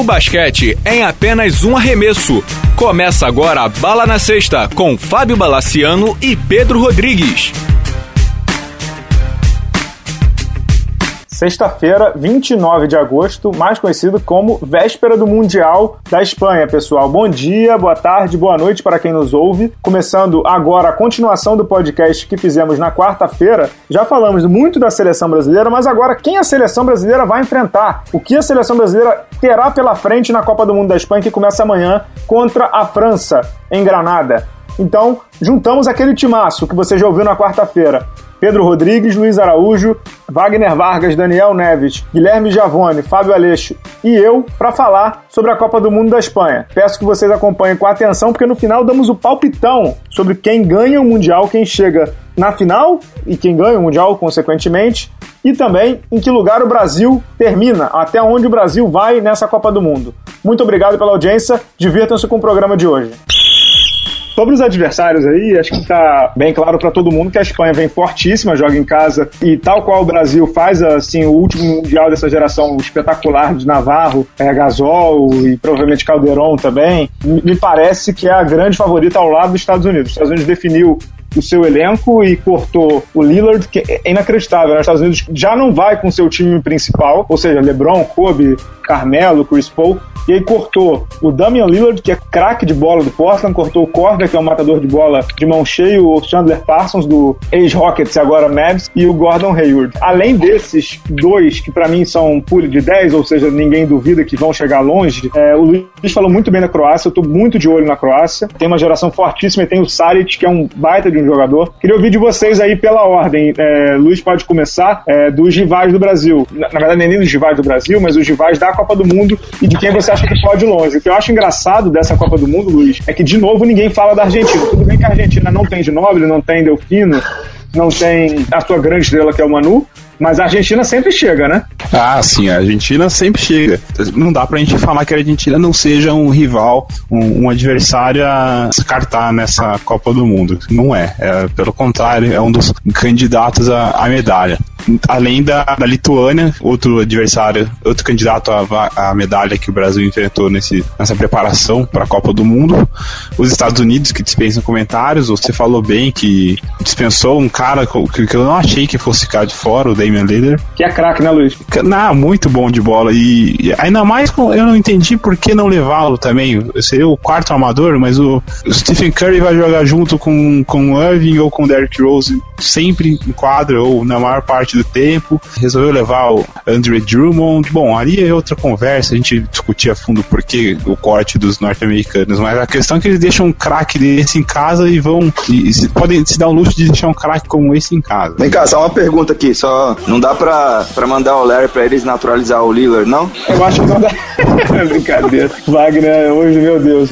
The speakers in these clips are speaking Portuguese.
O basquete em apenas um arremesso. Começa agora a Bala na Sexta com Fábio Balaciano e Pedro Rodrigues. Sexta-feira, 29 de agosto, mais conhecido como véspera do Mundial da Espanha, pessoal. Bom dia, boa tarde, boa noite para quem nos ouve. Começando agora a continuação do podcast que fizemos na quarta-feira. Já falamos muito da seleção brasileira, mas agora quem a seleção brasileira vai enfrentar? O que a seleção brasileira terá pela frente na Copa do Mundo da Espanha que começa amanhã contra a França em Granada? Então, juntamos aquele timaço que você já ouviu na quarta-feira. Pedro Rodrigues, Luiz Araújo, Wagner Vargas, Daniel Neves, Guilherme Giavone, Fábio Aleixo e eu para falar sobre a Copa do Mundo da Espanha. Peço que vocês acompanhem com atenção, porque no final damos o palpitão sobre quem ganha o Mundial, quem chega na final e quem ganha o Mundial, consequentemente, e também em que lugar o Brasil termina, até onde o Brasil vai nessa Copa do Mundo. Muito obrigado pela audiência, divirtam-se com o programa de hoje. Sobre os adversários aí, acho que está bem claro para todo mundo que a Espanha vem fortíssima, joga em casa e tal qual o Brasil faz assim o último mundial dessa geração espetacular de Navarro, é, Gasol e provavelmente Calderon também, me parece que é a grande favorita ao lado dos Estados Unidos. Os Estados Unidos definiu o seu elenco e cortou o Lillard, que é inacreditável. Né? Os Estados Unidos já não vai com seu time principal, ou seja, LeBron, Kobe, Carmelo, Chris Paul, e aí cortou o Damian Lillard, que é craque de bola do Portland, cortou o Korver, que é um matador de bola de mão cheia, o Chandler Parsons do ex-Rockets, agora Mavs, e o Gordon Hayward. Além desses dois, que para mim são pule de 10, ou seja, ninguém duvida que vão chegar longe, é, o Luiz falou muito bem da Croácia, eu tô muito de olho na Croácia. Tem uma geração fortíssima e tem o Saric, que é um baita de um jogador. Queria ouvir de vocês aí pela ordem. É, Luiz pode começar é, dos rivais do Brasil. Na, na verdade, nem dos rivais do Brasil, mas os rivais da Copa do Mundo e de quem você acha que pode ir longe. O que eu acho engraçado dessa Copa do Mundo, Luiz, é que de novo ninguém fala da Argentina. Tudo bem que a Argentina não tem de Nobre, não tem Delfino, não tem a sua grande estrela que é o Manu, mas a Argentina sempre chega, né? Ah, sim, a Argentina sempre chega. Não dá pra gente falar que a Argentina não seja um rival, um, um adversário a descartar nessa Copa do Mundo. Não é. é pelo contrário, é um dos candidatos à, medalha. Além da, da, Lituânia, outro adversário, outro candidato à, à, medalha que o Brasil enfrentou nesse, nessa preparação para a Copa do Mundo. Os Estados Unidos, que dispensam comentários. Você falou bem que dispensou um cara que, que eu não achei que fosse ficar de fora, o Damian Lillard. Que é craque, né, Luiz? Não, muito bom de bola. E, e ainda mais eu não entendi por que não levá-lo também. Seria o quarto armador, mas o, o, Stephen Curry vai jogar junto com, com o Irving ou com o Derrick Rose sempre em quadra ou na maior parte do tempo. Resolveu levar o Andre Drummond. Bom, ali é outra conversa. A gente discutia a fundo por que o corte dos norte-americanos. Mas a questão é que eles deixam um craque desse em casa e vão. E, e podem se dar o luxo de deixar um craque como esse em casa. Vem cá, só uma pergunta aqui. Só não dá pra, pra mandar o Larry pra eles naturalizar o Lillard, não? Eu acho que não dá. Brincadeira. Wagner, hoje, meu Deus,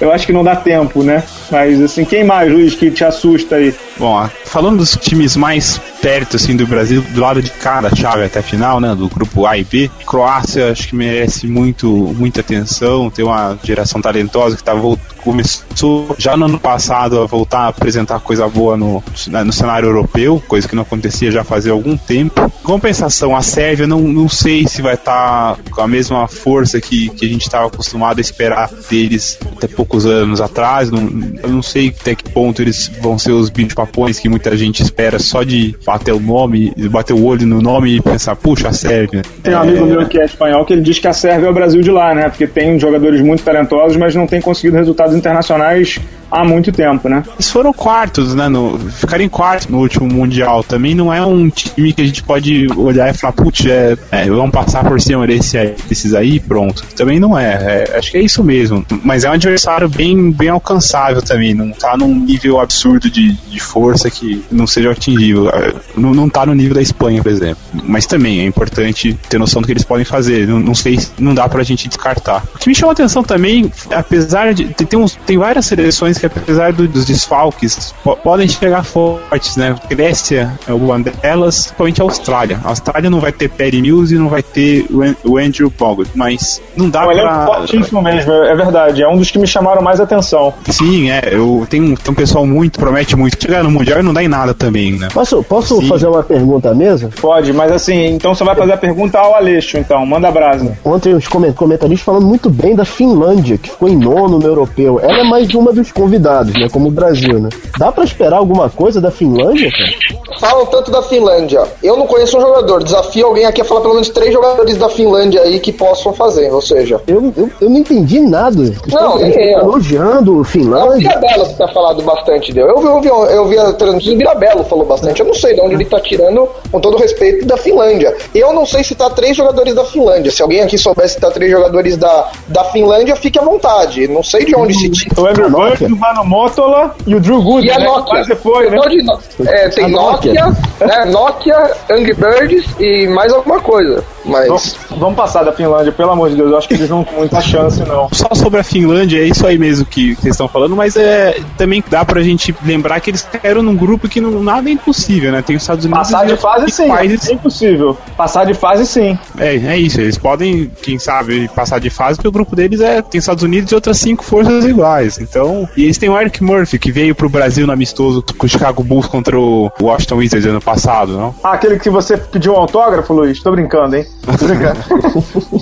eu acho que não dá tempo, né? Mas assim, quem mais, Luiz, que te assusta aí? Bom, falando dos times mais perto assim do Brasil, do lado de cada chave até a final, né, do grupo A e B, Croácia acho que merece muito muita atenção, tem uma geração talentosa que tá começou já no ano passado a voltar a apresentar coisa boa no, no cenário europeu, coisa que não acontecia já fazia algum tempo. Compensação, a Sérvia não, não sei se vai estar tá com a mesma força que, que a gente estava acostumado a esperar deles até poucos anos atrás. Não, eu não sei até que ponto eles vão ser os bichos papões que muita gente espera só de bater o nome, bater o olho no nome e pensar, puxa, a Sérvia. Tem um é... amigo meu que é espanhol que ele diz que a Sérvia é o Brasil de lá, né? Porque tem jogadores muito talentosos, mas não tem conseguido resultados internacionais há muito tempo, né? Eles foram quartos, né? No, ficaram em quarto no último Mundial. Também não é um time que a gente pode olhar e falar, putz, é, é, vamos passar por cima desse, desses aí pronto. Também não é, é, Acho que é isso mesmo. Mas é um adversário bem, bem alcançável também. Não tá num nível absurdo de, de força que não seja atingível. Não, não tá no nível da Espanha, por exemplo. Mas também é importante ter noção do que eles podem fazer. Não, não sei, não dá pra gente descartar. O que me chama atenção também, apesar de. Tem, uns, tem várias seleções que apesar do, dos desfalques, po podem chegar fortes, né? Grécia é uma delas, principalmente a Austrália. A Austrália não vai ter Perry Mills e não vai ter o, Andrew Bogut, mas não dá não, pra... Ele é fortíssimo mesmo, é verdade. É um dos que me chamaram mais atenção. Sim, é. Eu tenho, tenho um pessoal muito, promete muito. Chegar no Mundial e não dá em nada também, né? Posso, posso fazer uma pergunta mesa? Pode, mas assim, então você vai fazer a pergunta ao Aleixo, então. Manda a brasa. Ontem os comentaristas falando muito bem da Finlândia, que ficou em nono no europeu. Ela é mais uma dos convidados, né? Como o Brasil, né? Dá para esperar alguma coisa da Finlândia, cara? Falam tanto da Finlândia. Eu não conheço um jogador. Desafio alguém aqui a falar pelo menos três jogadores da Finlândia aí que possam fazer, ou seja. Eu, eu, eu não entendi nada. Não, nem eu. Elogiando Finlândia. É o Mirabelo que tá falado bastante dele. Eu vi, eu vi, eu vi a transmissão do Mirabelo falou bastante. Eu não sei de onde ele tá tirando, com todo respeito, da Finlândia. Eu não sei se tá três jogadores da Finlândia. Se alguém aqui soubesse se tá três jogadores da, da Finlândia, fique à vontade. Não sei de onde se tira. O Andrew Burke, o Mano Motola e o Drew Gooden. E a né? Nokia. Quase foi, né? É, tem Nokia, Nokia, né? Nokia, Angry Birds e mais alguma coisa. Mas. Vamos, vamos, passar da Finlândia, pelo amor de Deus. Eu acho que eles não com muita chance, não. Só sobre a Finlândia, é isso aí mesmo que, que vocês estão falando, mas é também dá pra gente lembrar que eles caíram num grupo que não, nada é impossível, né? Tem os Estados Unidos. Passar de fase, sim. Países... É impossível. Passar de fase, sim. É, é isso. Eles podem, quem sabe, passar de fase, porque o grupo deles é tem Estados Unidos e outras cinco forças iguais. Então, e eles têm o Eric Murphy, que veio pro Brasil no amistoso com o Chicago Bulls contra o Washington Wizards ano passado, não? Ah, aquele que você pediu um autógrafo, Luiz? Tô brincando, hein?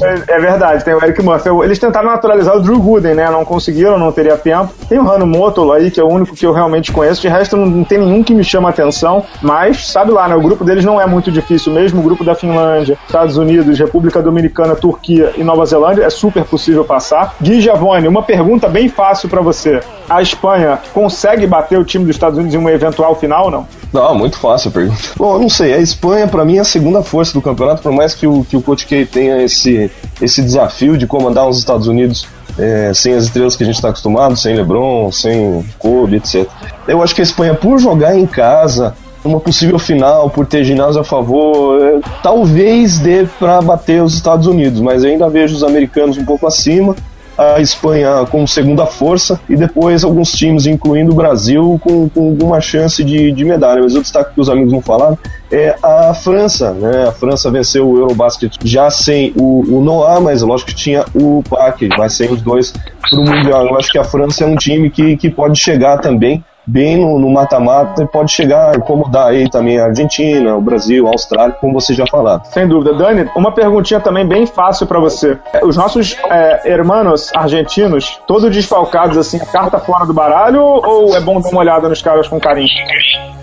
É, é, verdade, tem o Eric Murphy. Eles tentaram naturalizar o Drew Gooden, né? Não conseguiram, não teria tempo. Tem o Hano Motola aí, que é o único que eu realmente conheço. De resto, não, tem nenhum que me chama atenção. Mas, sabe lá, né? O grupo deles não é muito difícil. Mesmo o grupo da Finlândia, Estados Unidos, República Dominicana, Turquia e Nova Zelândia, é super possível passar. Gui Giavone, uma pergunta bem fácil para você. A Espanha consegue bater o time dos Estados Unidos em uma eventual final não? Não, muito fácil a pergunta. Bom, eu não sei. A Espanha, para mim, é a segunda força do campeonato, por mais que o, que o Coach K tenha esse, esse desafio de comandar os Estados Unidos é, sem as estrelas que a gente está acostumado, sem LeBron, sem Kobe, etc. Eu acho que a Espanha, por jogar em casa, uma possível final, por ter ginásio a favor, é, talvez dê para bater os Estados Unidos, mas ainda vejo os americanos um pouco acima a Espanha como segunda força e depois alguns times, incluindo o Brasil, com, com alguma chance de, de medalha. Mas o destaque que os amigos não falaram é a França, né? A França venceu o Eurobasket já sem o, o Noah, mas lógico que tinha o Paque, mas sem os dois para o Mundial. Eu acho que a França é um time que, que pode chegar também bem no mata-mata e pode chegar a incomodar aí também a Argentina, o Brasil, a Austrália, como você já falou. Sem dúvida. Dani, uma perguntinha também bem fácil para você. Os nossos é, hermanos argentinos, todos desfalcados assim, carta fora do baralho ou é bom dar uma olhada nos caras com carinho?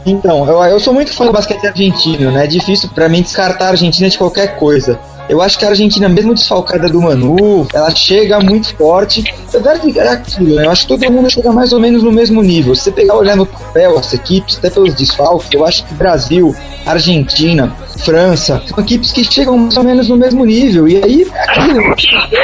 Então, eu, eu sou muito fã do basquete argentino, né? É difícil para mim descartar a Argentina de qualquer coisa. Eu acho que a Argentina, mesmo desfalcada do Manu, ela chega muito forte. É aquilo, né? Eu acho que todo mundo chega mais ou menos no mesmo nível. Se você pegar olhar no papel as equipes, até pelos desfalques, eu acho que Brasil, Argentina, França, são equipes que chegam mais ou menos no mesmo nível. E aí, aquilo,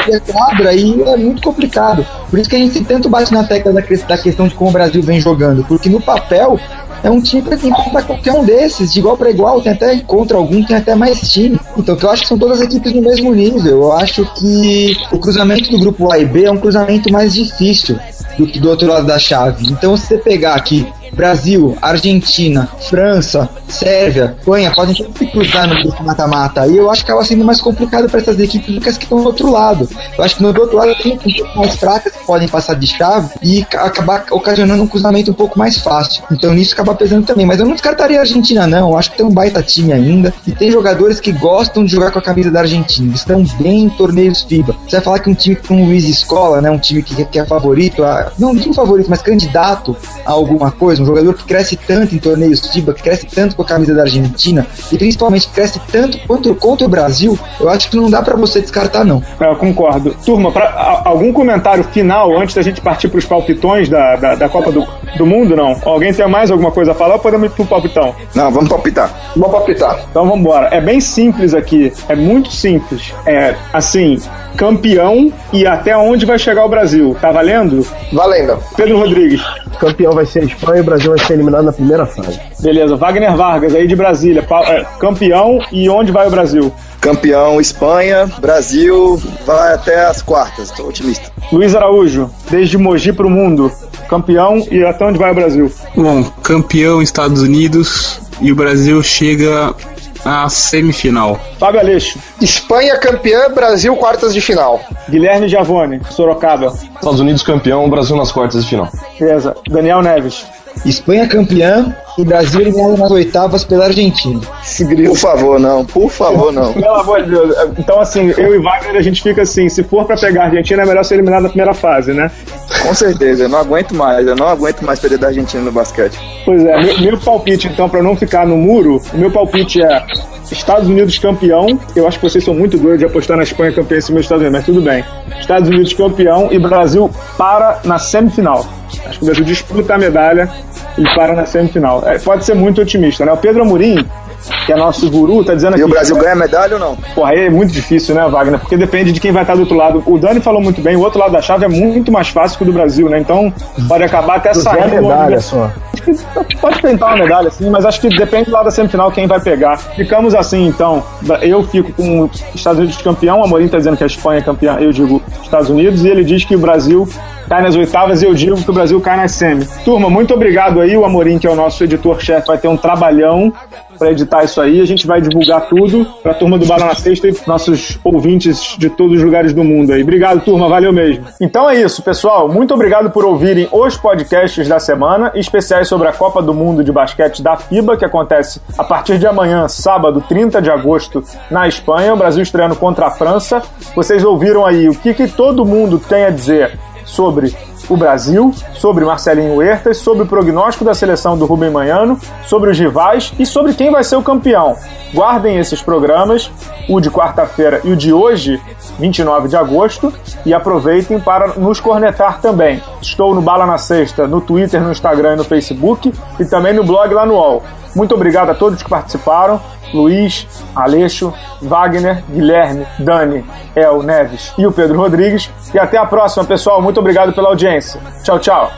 é quadra, aí é muito complicado. Por isso que a gente tanto bate na tecla da questão de como o Brasil vem jogando. Porque no papel, é um time para enfrentar qualquer um desses, de igual para igual, tem até contra algum, tem até mais time. Então, eu acho que são todas as equipes no mesmo nível. Eu acho que o cruzamento do grupo A e B é um cruzamento mais difícil do que do outro lado da chave. Então, se você pegar aqui Brasil, Argentina, França, Sérvia, Espanha podem se cruzar no grupo mata-mata. E eu acho que acaba sendo mais complicado para essas equipes do que as que estão do outro lado. Eu acho que no outro lado tem equipes mais fracas que podem passar de chave e acabar ocasionando um cruzamento um pouco mais fácil. Então nisso acaba pesando também. Mas eu não descartaria a Argentina, não. Eu acho que tem um baita time ainda. E tem jogadores que gostam de jogar com a camisa da Argentina. Eles estão bem em torneios FIBA. Você vai falar que um time com o Luiz Escola, né? Um time que, que é favorito, a, não digo favorito, mas candidato a alguma coisa um jogador que cresce tanto em torneios FIBA, que cresce tanto com a camisa da Argentina e principalmente cresce tanto quanto contra o Brasil, eu acho que não dá para você descartar, não. Eu concordo. Turma, pra, algum comentário final antes da gente partir para os palpitões da, da, da, Copa do, do Mundo, não? Alguém tem mais alguma coisa a falar ou podemos ir pro palpitão? Não, vamos palpitar. Vamos palpitar. Então vamos embora. É bem simples aqui, é muito simples. É assim, campeão e até onde vai chegar o Brasil. Tá valendo? Valendo. Pedro Rodrigues. Campeão vai ser a Espanha e o Brasil vai ser eliminado na primeira fase. Beleza. Wagner Vargas, aí de Brasília. É, campeão e onde vai o Brasil? Campeão Espanha, Brasil vai até as quartas. Estou otimista. Luiz Araújo, desde Mogi para o mundo, campeão e até onde vai o Brasil? Bom, campeão Estados Unidos e o Brasil chega à semifinal. Fábio Aleixo, Espanha campeã, Brasil quartas de final. Guilherme Giavone, Sorocaba, Estados Unidos campeão, Brasil nas quartas de final. beleza. Daniel Neves, Espanha campeã e Brasil eliminado nas oitavas pela Argentina. Por favor, não. Por favor, não. Pelo amor de Deus. Então, assim, eu e Wagner, a gente fica assim: se for pra pegar a Argentina, é melhor ser eliminado na primeira fase, né? Com certeza, eu não aguento mais, eu não aguento mais perder da Argentina no basquete. Pois é, meu, meu palpite, então, pra não ficar no muro, o meu palpite é Estados Unidos campeão. Eu acho que vocês são muito doidos de apostar na Espanha campeã em cima dos Estados Unidos, mas tudo bem. Estados Unidos campeão e Brasil para na semifinal. Acho que o Brasil disputa a medalha e para na semifinal. É, pode ser muito otimista, né? O Pedro Amorim, que é nosso guru, tá dizendo aqui. E o Brasil ganha medalha ou não? Porra, aí é muito difícil, né, Wagner? Porque depende de quem vai estar do outro lado. O Dani falou muito bem, o outro lado da chave é muito mais fácil que o do Brasil, né? Então pode acabar até saindo. medalha só. Acho que pode tentar uma medalha, sim, mas acho que depende lá da semifinal quem vai pegar. Ficamos assim, então. Eu fico com os Estados Unidos campeão, o Amorim tá dizendo que a Espanha é campeã, eu digo Estados Unidos, e ele diz que o Brasil cai nas oitavas e eu digo que o Brasil cai nas semi. Turma, muito obrigado aí. O Amorim, que é o nosso editor-chefe, vai ter um trabalhão para editar isso aí. A gente vai divulgar tudo para a turma do Bala na Sexta e nossos ouvintes de todos os lugares do mundo aí. Obrigado, turma. Valeu mesmo. Então é isso, pessoal. Muito obrigado por ouvirem os podcasts da semana, especiais sobre a Copa do Mundo de Basquete da FIBA, que acontece a partir de amanhã, sábado, 30 de agosto, na Espanha. O Brasil estreando contra a França. Vocês ouviram aí o que, que todo mundo tem a dizer sobre o Brasil, sobre Marcelinho Huertas, sobre o prognóstico da seleção do Rubem Manhano, sobre os rivais e sobre quem vai ser o campeão. Guardem esses programas, o de quarta-feira e o de hoje, 29 de agosto, e aproveitem para nos cornetar também. Estou no Bala na Sexta, no Twitter, no Instagram e no Facebook e também no blog lá no UOL. Muito obrigado a todos que participaram. Luiz, Aleixo, Wagner, Guilherme, Dani, El Neves e o Pedro Rodrigues. E até a próxima, pessoal. Muito obrigado pela audiência. Tchau, tchau.